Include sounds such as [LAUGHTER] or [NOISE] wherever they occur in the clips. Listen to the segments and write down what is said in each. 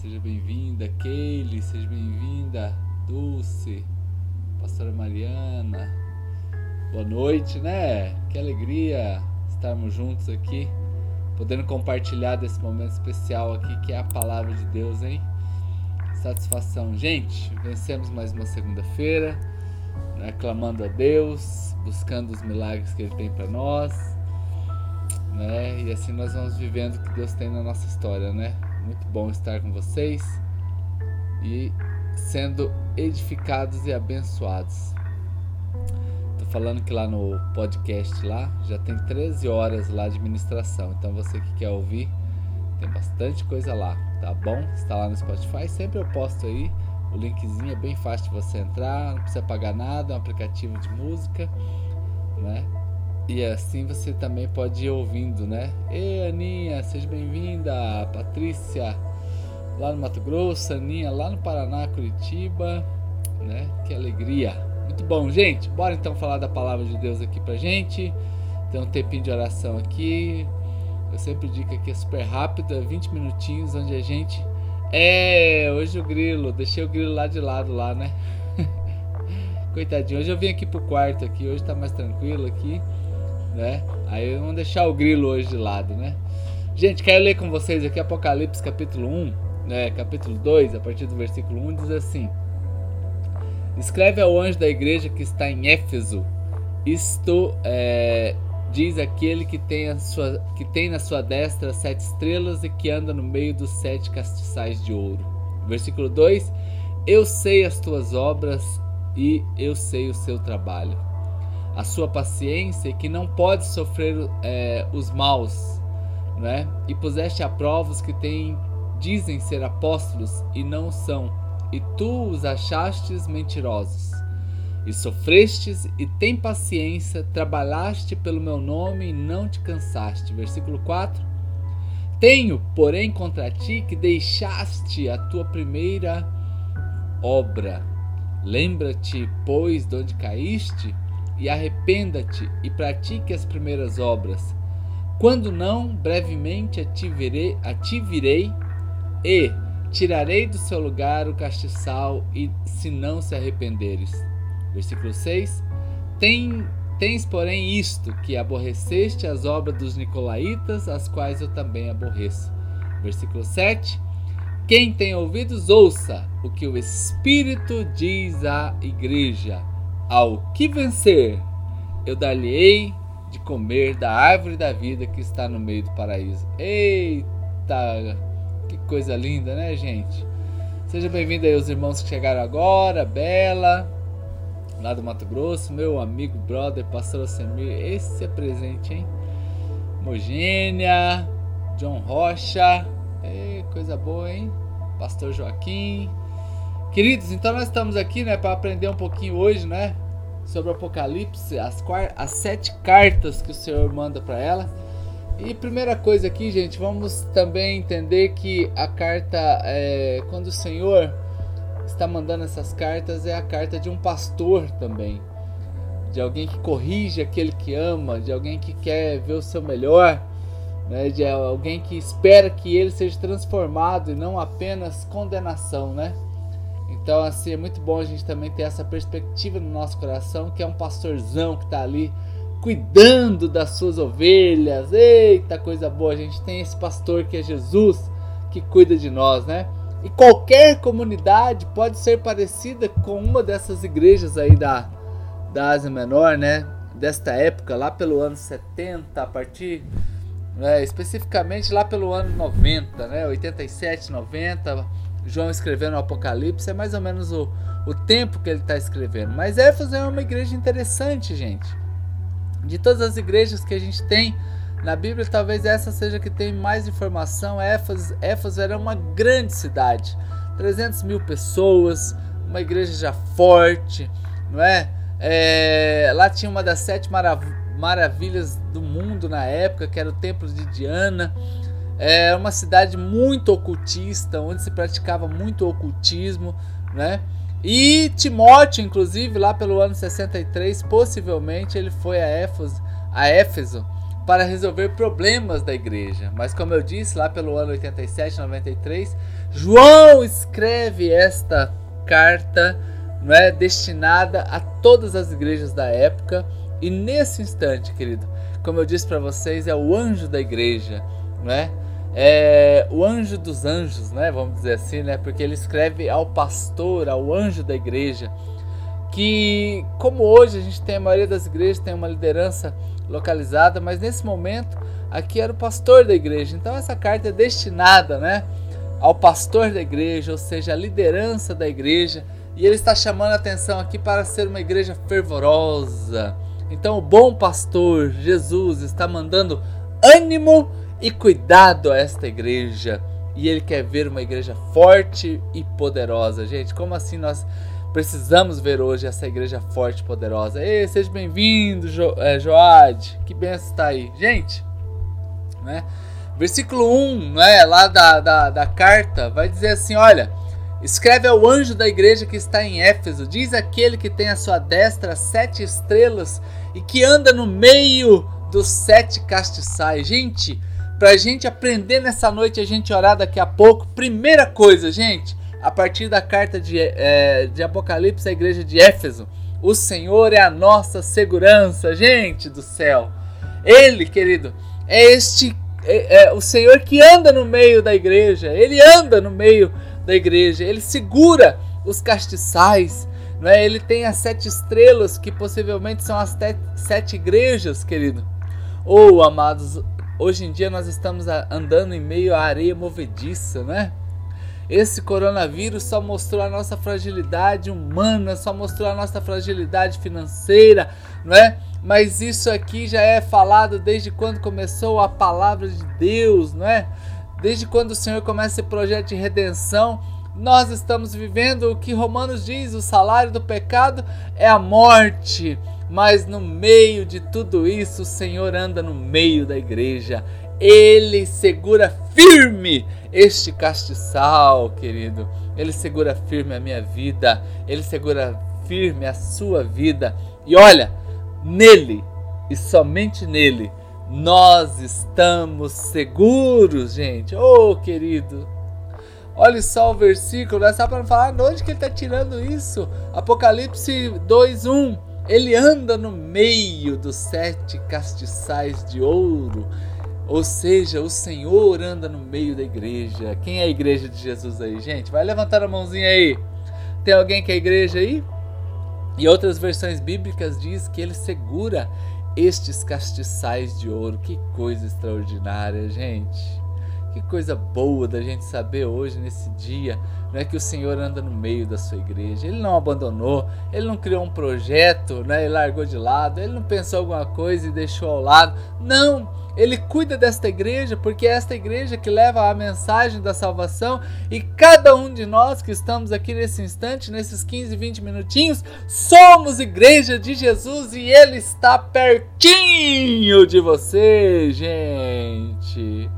seja bem-vinda. Keile, seja bem-vinda. Dulce, Pastora Mariana. Boa noite, né? Que alegria estarmos juntos aqui, podendo compartilhar desse momento especial aqui que é a palavra de Deus, hein? Satisfação. Gente, vencemos mais uma segunda-feira, né? clamando a Deus, buscando os milagres que Ele tem para nós, né? E assim nós vamos vivendo o que Deus tem na nossa história, né? Muito bom estar com vocês e sendo edificados e abençoados. Tô falando que lá no podcast lá já tem 13 horas lá de ministração. Então você que quer ouvir, tem bastante coisa lá, tá bom? Está lá no Spotify, sempre eu posto aí. O linkzinho é bem fácil de você entrar, não precisa pagar nada, é um aplicativo de música, né? E assim você também pode ir ouvindo, né? Ei, Aninha, seja bem-vinda. Patrícia, lá no Mato Grosso. Aninha, lá no Paraná, Curitiba, né? Que alegria. Muito bom, gente. Bora então falar da palavra de Deus aqui pra gente. Tem um tempinho de oração aqui. Eu sempre digo que é super rápido, é 20 minutinhos, onde a gente. É, hoje o grilo, deixei o grilo lá de lado lá, né? [LAUGHS] Coitadinho, hoje eu vim aqui pro quarto aqui, hoje tá mais tranquilo aqui né? Aí vamos deixar o grilo hoje de lado, né? Gente, quero ler com vocês aqui Apocalipse capítulo 1, né, capítulo 2, a partir do versículo 1, diz assim: Escreve ao anjo da igreja que está em Éfeso, isto é, diz aquele que tem, a sua, que tem na sua destra sete estrelas e que anda no meio dos sete castiçais de ouro. Versículo 2: Eu sei as tuas obras e eu sei o seu trabalho a sua paciência que não pode sofrer é, os maus, né? E puseste a prova os que têm, dizem ser apóstolos e não são, e tu os achastes mentirosos. E sofrestes e tem paciência, trabalhaste pelo meu nome e não te cansaste. Versículo 4. Tenho, porém, contra ti que deixaste a tua primeira obra. Lembra-te, pois, de onde caíste? E arrependa-te e pratique as primeiras obras. Quando não, brevemente a ti, virei, e tirarei do seu lugar o castiçal, e se não se arrependeres. Versículo 6: Tem, Tens, porém, isto, que aborreceste as obras dos nicolaítas, as quais eu também aborreço. Versículo 7: Quem tem ouvidos, ouça o que o Espírito diz à igreja. Ao que vencer, eu dar-lhe-ei de comer da árvore da vida que está no meio do paraíso. Eita, que coisa linda, né, gente? Seja bem-vindo aí os irmãos que chegaram agora, Bela, lá do Mato Grosso, meu amigo, brother, pastor Semir, esse é presente, hein? Mogênia, John Rocha, Ei, coisa boa, hein? Pastor Joaquim, Queridos, então nós estamos aqui, né, para aprender um pouquinho hoje, né, sobre o Apocalipse, as, as sete cartas que o Senhor manda para ela. E primeira coisa aqui, gente, vamos também entender que a carta, é, quando o Senhor está mandando essas cartas, é a carta de um pastor também, de alguém que corrige aquele que ama, de alguém que quer ver o seu melhor, né, de alguém que espera que ele seja transformado e não apenas condenação, né? Então, assim, é muito bom a gente também ter essa perspectiva no nosso coração, que é um pastorzão que está ali cuidando das suas ovelhas. Eita, coisa boa! A gente tem esse pastor que é Jesus, que cuida de nós, né? E qualquer comunidade pode ser parecida com uma dessas igrejas aí da, da Ásia Menor, né? Desta época, lá pelo ano 70, a partir, né, especificamente lá pelo ano 90, né? 87, 90 João escrevendo o Apocalipse, é mais ou menos o, o tempo que ele está escrevendo. Mas Éfeso é uma igreja interessante, gente. De todas as igrejas que a gente tem na Bíblia, talvez essa seja que tem mais informação. Éfeso, Éfeso era uma grande cidade, 300 mil pessoas, uma igreja já forte, não é? é lá tinha uma das sete marav maravilhas do mundo na época, que era o Templo de Diana. É uma cidade muito ocultista, onde se praticava muito ocultismo, né? E Timóteo, inclusive, lá pelo ano 63, possivelmente ele foi a Éfeso, a Éfeso para resolver problemas da igreja. Mas como eu disse, lá pelo ano 87, 93, João escreve esta carta não é destinada a todas as igrejas da época e nesse instante, querido, como eu disse para vocês, é o anjo da igreja, não é? É o anjo dos anjos, né? Vamos dizer assim, né? Porque ele escreve ao pastor, ao anjo da igreja, que como hoje a gente tem a maioria das igrejas tem uma liderança localizada, mas nesse momento aqui era o pastor da igreja. Então essa carta é destinada, né, ao pastor da igreja, ou seja, a liderança da igreja, e ele está chamando a atenção aqui para ser uma igreja fervorosa. Então o bom pastor Jesus está mandando ânimo e cuidado a esta igreja. E ele quer ver uma igreja forte e poderosa. Gente, como assim nós precisamos ver hoje essa igreja forte e poderosa. Ei, seja bem-vindo, jo, é, Joad. Que benção está aí. Gente, né? versículo 1 né, lá da, da, da carta vai dizer assim: olha. Escreve ao anjo da igreja que está em Éfeso: Diz aquele que tem à sua destra sete estrelas e que anda no meio dos sete castiçais. Gente, para a gente aprender nessa noite, a gente orar daqui a pouco. Primeira coisa, gente, a partir da carta de, é, de Apocalipse à igreja de Éfeso. O Senhor é a nossa segurança, gente do céu. Ele, querido, é este é, é, o Senhor que anda no meio da igreja. Ele anda no meio da igreja. Ele segura os castiçais. Não é? Ele tem as sete estrelas, que possivelmente são as sete igrejas, querido. Ou, oh, amados, hoje em dia nós estamos andando em meio à areia movediça, né? Esse coronavírus só mostrou a nossa fragilidade humana, só mostrou a nossa fragilidade financeira, não é? Mas isso aqui já é falado desde quando começou a palavra de Deus, não é? Desde quando o Senhor começa esse projeto de redenção, nós estamos vivendo o que Romanos diz: o salário do pecado é a morte. Mas no meio de tudo isso, o Senhor anda no meio da igreja. Ele segura firme este castiçal, querido. Ele segura firme a minha vida, ele segura firme a sua vida. E olha, nele e somente nele nós estamos seguros, gente. Oh, querido. Olha só o versículo, é só para falar de onde que ele está tirando isso. Apocalipse 2:1. Ele anda no meio dos sete castiçais de ouro ou seja, o Senhor anda no meio da igreja. Quem é a igreja de Jesus aí, gente? Vai levantar a mãozinha aí. Tem alguém que é a igreja aí? E outras versões bíblicas diz que ele segura estes castiçais de ouro. Que coisa extraordinária, gente. Que coisa boa da gente saber hoje, nesse dia, não é que o Senhor anda no meio da sua igreja. Ele não abandonou, ele não criou um projeto né, e largou de lado, ele não pensou alguma coisa e deixou ao lado. Não! Ele cuida desta igreja porque é esta igreja que leva a mensagem da salvação e cada um de nós que estamos aqui nesse instante, nesses 15, 20 minutinhos, somos igreja de Jesus e ele está pertinho de você, gente.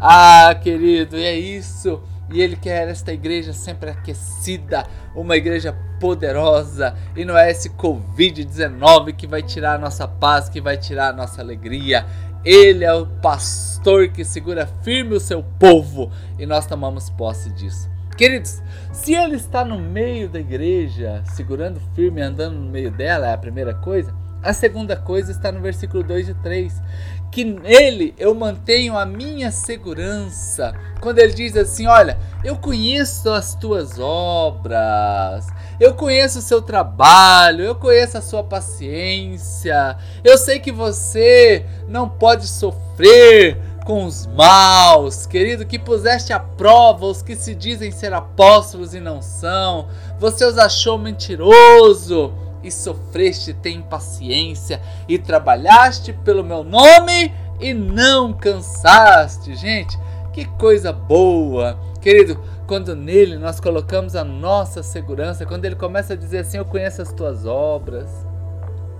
Ah, querido, e é isso. E ele quer esta igreja sempre aquecida, uma igreja poderosa. E não é esse Covid-19 que vai tirar a nossa paz, que vai tirar a nossa alegria. Ele é o pastor que segura firme o seu povo e nós tomamos posse disso. Queridos, se ele está no meio da igreja, segurando firme, andando no meio dela, é a primeira coisa. A segunda coisa está no versículo 2 e 3, que nele eu mantenho a minha segurança. Quando ele diz assim: Olha, eu conheço as tuas obras, eu conheço o seu trabalho, eu conheço a sua paciência. Eu sei que você não pode sofrer com os maus, querido, que puseste à prova os que se dizem ser apóstolos e não são. Você os achou mentiroso e sofreste, tem paciência e trabalhaste pelo meu nome e não cansaste. Gente, que coisa boa, querido quando nele nós colocamos a nossa segurança, quando ele começa a dizer assim: Eu conheço as tuas obras,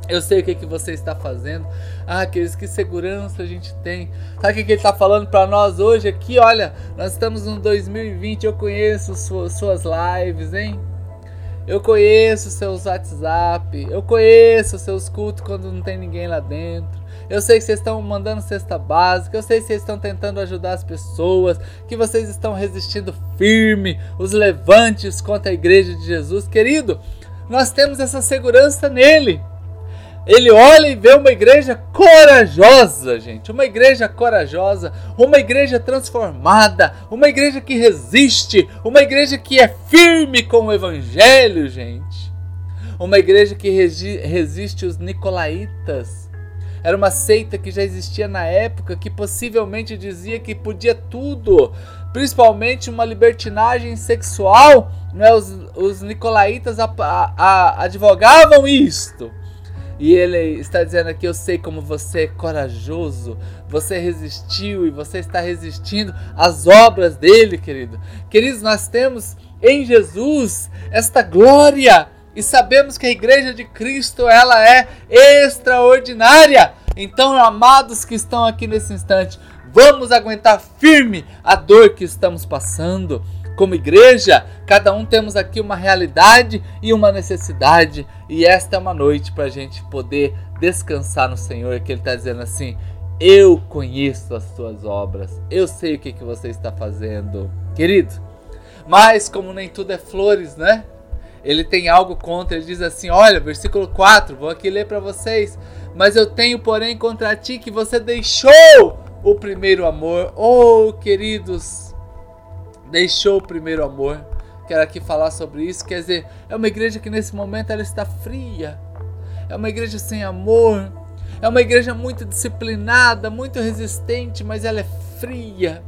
eu sei o que, que você está fazendo. Ah, queridos, que segurança a gente tem. Sabe o que, que ele está falando para nós hoje aqui? Olha, nós estamos no 2020, eu conheço suas, suas lives, hein? Eu conheço seus WhatsApp, eu conheço seus cultos quando não tem ninguém lá dentro. Eu sei que vocês estão mandando cesta básica, eu sei que vocês estão tentando ajudar as pessoas, que vocês estão resistindo firme os levantes contra a igreja de Jesus. Querido, nós temos essa segurança nele. Ele olha e vê uma igreja corajosa, gente. Uma igreja corajosa, uma igreja transformada, uma igreja que resiste, uma igreja que é firme com o evangelho, gente. Uma igreja que resiste os nicolaítas. Era uma seita que já existia na época, que possivelmente dizia que podia tudo, principalmente uma libertinagem sexual. Né? Os, os nicolaítas a, a, a, advogavam isto. E ele está dizendo aqui: Eu sei como você é corajoso, você resistiu e você está resistindo às obras dele, querido. Queridos, nós temos em Jesus esta glória e sabemos que a igreja de Cristo ela é extraordinária. Então, amados que estão aqui nesse instante, vamos aguentar firme a dor que estamos passando como igreja, cada um temos aqui uma realidade e uma necessidade, e esta é uma noite para a gente poder descansar no Senhor, que Ele está dizendo assim: Eu conheço as tuas obras, eu sei o que, que você está fazendo, querido. Mas, como nem tudo é flores, né? Ele tem algo contra, ele diz assim: Olha, versículo 4, vou aqui ler para vocês. Mas eu tenho, porém, contra ti que você deixou o primeiro amor. Oh, queridos, deixou o primeiro amor. Quero aqui falar sobre isso. Quer dizer, é uma igreja que nesse momento ela está fria. É uma igreja sem amor. É uma igreja muito disciplinada, muito resistente, mas ela é fria.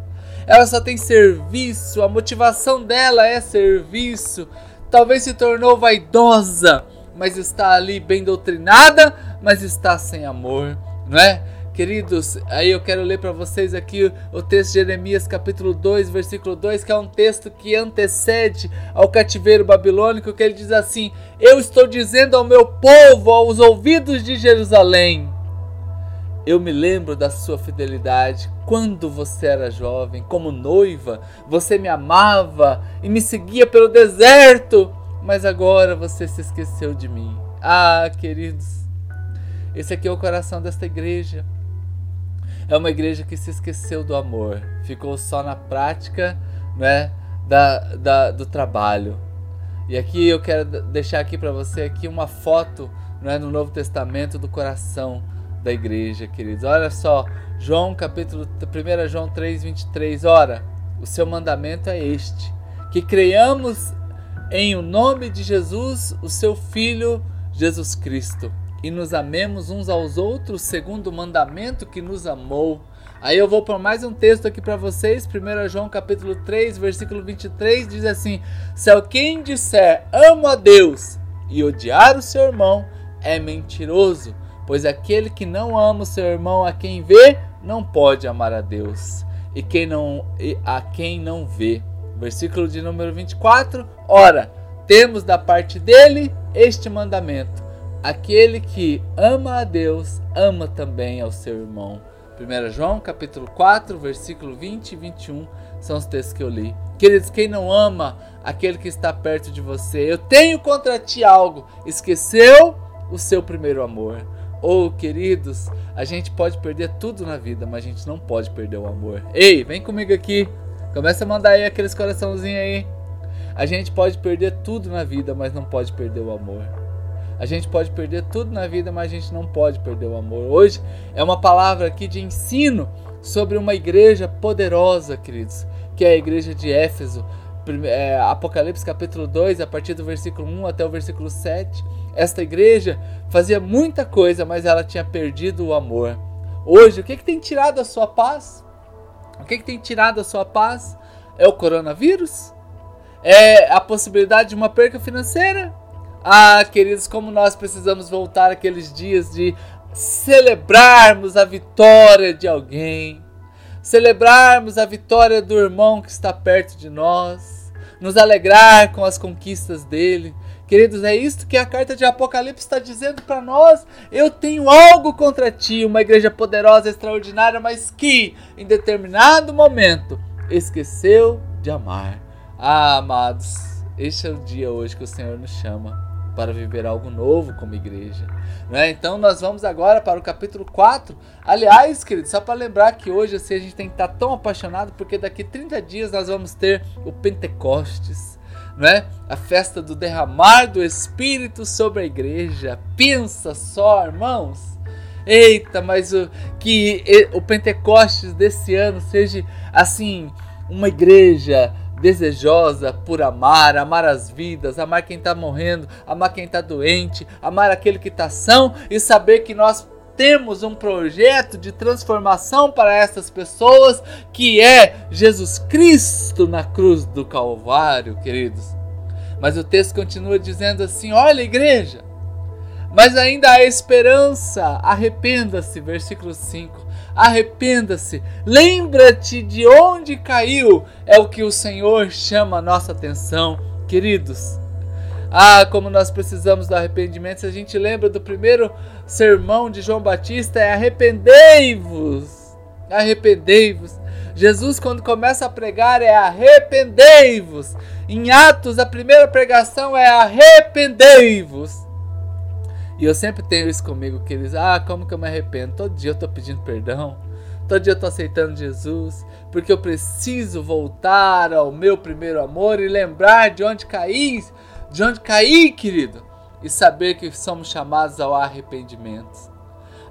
Ela só tem serviço, a motivação dela é serviço. Talvez se tornou vaidosa, mas está ali bem doutrinada, mas está sem amor, não é? Queridos, aí eu quero ler para vocês aqui o texto de Jeremias, capítulo 2, versículo 2, que é um texto que antecede ao cativeiro babilônico, que ele diz assim: Eu estou dizendo ao meu povo, aos ouvidos de Jerusalém, eu me lembro da sua fidelidade quando você era jovem, como noiva, você me amava e me seguia pelo deserto, mas agora você se esqueceu de mim. Ah, queridos, esse aqui é o coração desta igreja. É uma igreja que se esqueceu do amor, ficou só na prática né, da, da, do trabalho. E aqui eu quero deixar aqui para você aqui uma foto né, no Novo Testamento do coração da igreja, queridos. Olha só, João capítulo 1 João 3, 23. Ora, o seu mandamento é este: que creiamos em o nome de Jesus, o seu Filho Jesus Cristo e nos amemos uns aos outros segundo o mandamento que nos amou. Aí eu vou por mais um texto aqui para vocês, 1 João capítulo 3, versículo 23, diz assim: Se alguém disser amo a Deus e odiar o seu irmão, é mentiroso, pois aquele que não ama o seu irmão a quem vê, não pode amar a Deus. E quem não e a quem não vê. Versículo de número 24. Ora, temos da parte dele este mandamento Aquele que ama a Deus, ama também ao seu irmão. 1 João capítulo 4, versículo 20 e 21 são os textos que eu li. Queridos, quem não ama aquele que está perto de você, eu tenho contra ti algo, esqueceu o seu primeiro amor. Ou, oh, queridos, a gente pode perder tudo na vida, mas a gente não pode perder o amor. Ei, vem comigo aqui. Começa a mandar aí aqueles coraçãozinhos aí. A gente pode perder tudo na vida, mas não pode perder o amor. A gente pode perder tudo na vida, mas a gente não pode perder o amor. Hoje é uma palavra aqui de ensino sobre uma igreja poderosa, queridos, que é a igreja de Éfeso. É, Apocalipse capítulo 2, a partir do versículo 1 até o versículo 7. Esta igreja fazia muita coisa, mas ela tinha perdido o amor. Hoje, o que, que tem tirado a sua paz? O que, que tem tirado a sua paz? É o coronavírus? É a possibilidade de uma perca financeira? Ah, queridos, como nós precisamos voltar aqueles dias de celebrarmos a vitória de alguém, celebrarmos a vitória do irmão que está perto de nós, nos alegrar com as conquistas dele. Queridos, é isto que a carta de Apocalipse está dizendo para nós. Eu tenho algo contra ti, uma igreja poderosa, extraordinária, mas que em determinado momento esqueceu de amar. Ah, amados, este é o dia hoje que o Senhor nos chama para viver algo novo como igreja. Né? Então nós vamos agora para o capítulo 4. Aliás, querido, só para lembrar que hoje assim, a gente tem que estar tão apaixonado porque daqui 30 dias nós vamos ter o Pentecostes. Né? A festa do derramar do Espírito sobre a igreja. Pensa só, irmãos. Eita, mas o, que o Pentecostes desse ano seja assim, uma igreja desejosa por amar, amar as vidas, amar quem está morrendo, amar quem está doente, amar aquele que está são e saber que nós temos um projeto de transformação para essas pessoas que é Jesus Cristo na cruz do Calvário, queridos. Mas o texto continua dizendo assim: olha, igreja, mas ainda há esperança, arrependa-se, versículo 5 arrependa-se, lembra-te de onde caiu, é o que o Senhor chama a nossa atenção, queridos. Ah, como nós precisamos do arrependimento. Se a gente lembra do primeiro sermão de João Batista, é arrependei-vos. Arrependei-vos. Jesus, quando começa a pregar, é arrependei-vos. Em Atos, a primeira pregação é arrependei-vos. E eu sempre tenho isso comigo, que eles, ah, como que eu me arrependo? Todo dia eu tô pedindo perdão. Todo dia eu tô aceitando Jesus, porque eu preciso voltar ao meu primeiro amor e lembrar de onde caí, de onde caí, querido, e saber que somos chamados ao arrependimento.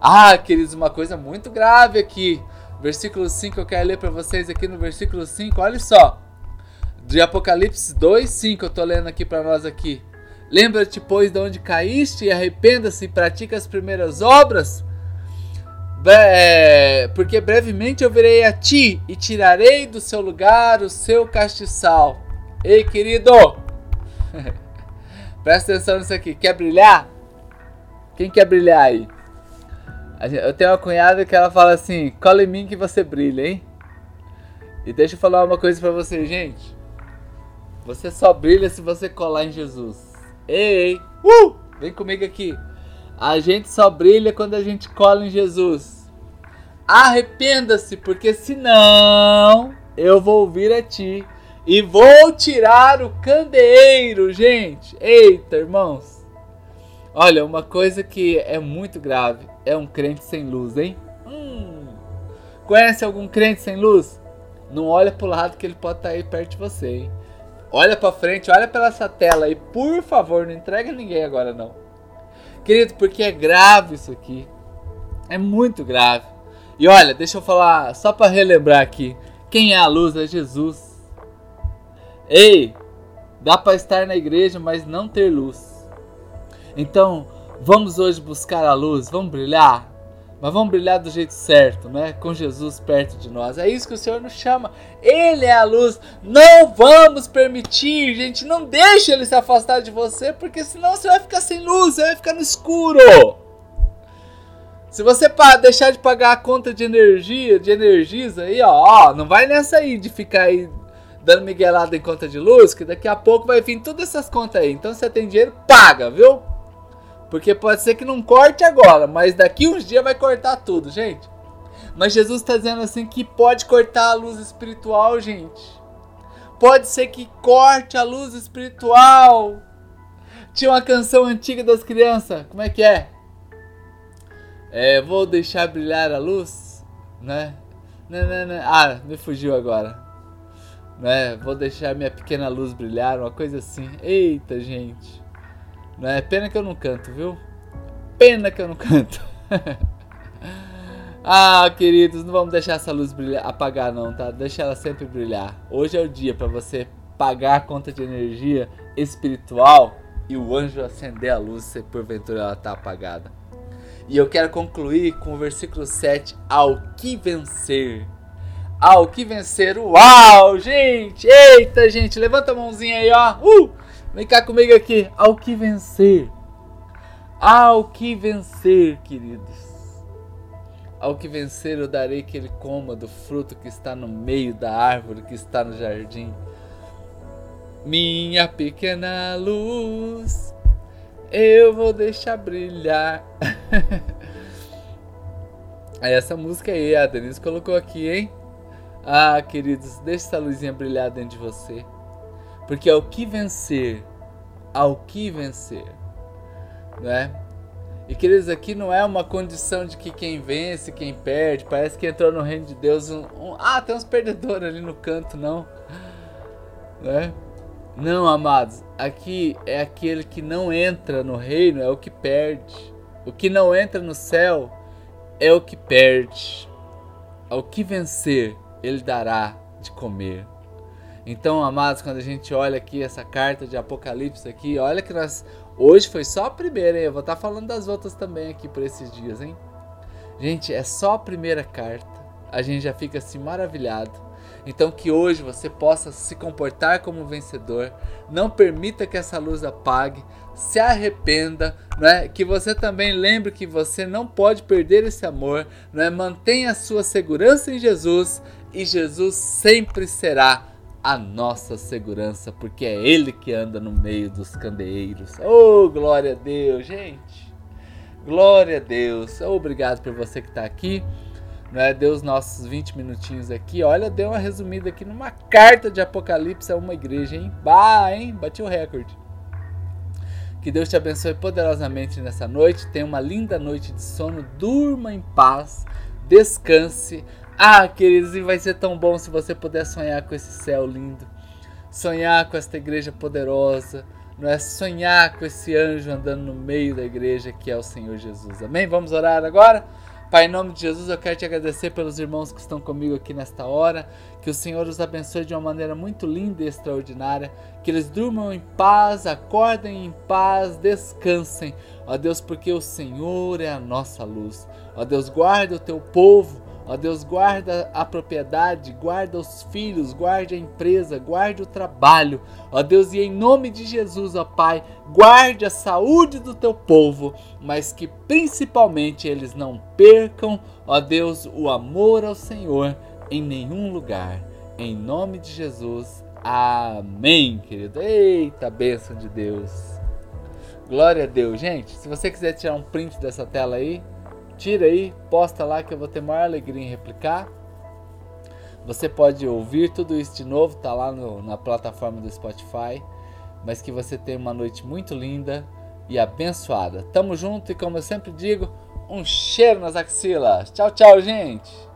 Ah, queridos, uma coisa muito grave aqui. Versículo 5, eu quero ler para vocês aqui no versículo 5, olha só. De Apocalipse 2, 5, eu tô lendo aqui para nós aqui. Lembra-te, pois, de onde caíste e arrependa-se e pratica as primeiras obras. É, porque brevemente eu virei a ti e tirarei do seu lugar o seu castiçal. Ei, querido! [LAUGHS] Presta atenção nisso aqui. Quer brilhar? Quem quer brilhar aí? Eu tenho uma cunhada que ela fala assim: cola em mim que você brilha, hein? E deixa eu falar uma coisa pra você, gente. Você só brilha se você colar em Jesus. Ei, uh, vem comigo aqui. A gente só brilha quando a gente cola em Jesus. Arrependa-se, porque senão eu vou vir a ti e vou tirar o candeeiro, gente. Eita, irmãos. Olha, uma coisa que é muito grave é um crente sem luz, hein? Hum. Conhece algum crente sem luz? Não olha pro lado que ele pode estar tá aí perto de você, hein? Olha para frente, olha pela essa tela e por favor, não entrega ninguém agora não. Querido, porque é grave isso aqui. É muito grave. E olha, deixa eu falar só para relembrar aqui. Quem é a luz é Jesus. Ei, dá para estar na igreja, mas não ter luz. Então, vamos hoje buscar a luz, vamos brilhar. Mas vamos brilhar do jeito certo, né? Com Jesus perto de nós. É isso que o Senhor nos chama. Ele é a luz. Não vamos permitir, gente. Não deixe ele se afastar de você, porque senão você vai ficar sem luz, você vai ficar no escuro. Se você deixar de pagar a conta de energia, de energias aí, ó, ó, não vai nessa aí de ficar aí dando miguelada em conta de luz, que daqui a pouco vai vir todas essas contas aí. Então, se você tem dinheiro, paga, viu? Porque pode ser que não corte agora, mas daqui uns dias vai cortar tudo, gente. Mas Jesus está dizendo assim que pode cortar a luz espiritual, gente. Pode ser que corte a luz espiritual. Tinha uma canção antiga das crianças, como é que é? É, vou deixar brilhar a luz, né? Não, não, não. Ah, me fugiu agora. Né? Vou deixar minha pequena luz brilhar, uma coisa assim. Eita, gente. É pena que eu não canto, viu? Pena que eu não canto. [LAUGHS] ah, queridos, não vamos deixar essa luz brilhar, apagar não, tá? Deixa ela sempre brilhar. Hoje é o dia para você pagar a conta de energia espiritual e o anjo acender a luz se porventura ela tá apagada. E eu quero concluir com o versículo 7, ao que vencer. Ao que vencer, uau, gente! Eita, gente, levanta a mãozinha aí, ó. Uh! Vem cá comigo aqui. Ao que vencer. Ao que vencer, queridos. Ao que vencer, eu darei que ele coma do fruto que está no meio da árvore que está no jardim. Minha pequena luz, eu vou deixar brilhar. [LAUGHS] Essa música aí, a Denise colocou aqui, hein? Ah, queridos, deixa essa luzinha brilhar dentro de você. Porque ao que vencer, ao que vencer, né? E queridos, aqui não é uma condição de que quem vence, quem perde, parece que entrou no reino de Deus um, um ah, tem uns perdedores ali no canto, não. Né? Não, amados, aqui é aquele que não entra no reino, é o que perde. O que não entra no céu é o que perde. Ao que vencer, ele dará de comer. Então, amados, quando a gente olha aqui essa carta de Apocalipse aqui, olha que nós hoje foi só a primeira, hein? Eu vou estar falando das outras também aqui por esses dias, hein? Gente, é só a primeira carta. A gente já fica assim maravilhado. Então que hoje você possa se comportar como vencedor. Não permita que essa luz apague. Se arrependa, é? Que você também lembre que você não pode perder esse amor, é? Mantenha a sua segurança em Jesus e Jesus sempre será a nossa segurança, porque é Ele que anda no meio dos candeeiros. Oh, glória a Deus, gente! Glória a Deus! Obrigado por você que está aqui. Né? Deu os nossos 20 minutinhos aqui. Olha, deu uma resumida aqui numa carta de Apocalipse a uma igreja, hein? Bah, hein? Bati o recorde. Que Deus te abençoe poderosamente nessa noite. Tenha uma linda noite de sono. Durma em paz. Descanse. Ah, queridos, e vai ser tão bom se você puder sonhar com esse céu lindo. Sonhar com esta igreja poderosa. Não é sonhar com esse anjo andando no meio da igreja que é o Senhor Jesus. Amém? Vamos orar agora? Pai, em nome de Jesus, eu quero te agradecer pelos irmãos que estão comigo aqui nesta hora. Que o Senhor os abençoe de uma maneira muito linda e extraordinária. Que eles durmam em paz, acordem em paz, descansem. Ó Deus, porque o Senhor é a nossa luz. Ó Deus, guarda o teu povo Ó Deus, guarda a propriedade, guarda os filhos, guarde a empresa, guarde o trabalho. Ó Deus, e em nome de Jesus, ó Pai, guarde a saúde do teu povo, mas que principalmente eles não percam, ó Deus, o amor ao Senhor em nenhum lugar. Em nome de Jesus. Amém, querido. Eita, bênção de Deus. Glória a Deus, gente. Se você quiser tirar um print dessa tela aí, Tira aí, posta lá que eu vou ter maior alegria em replicar. Você pode ouvir tudo isso de novo, tá lá no, na plataforma do Spotify. Mas que você tenha uma noite muito linda e abençoada. Tamo junto e como eu sempre digo, um cheiro nas axilas. Tchau, tchau, gente!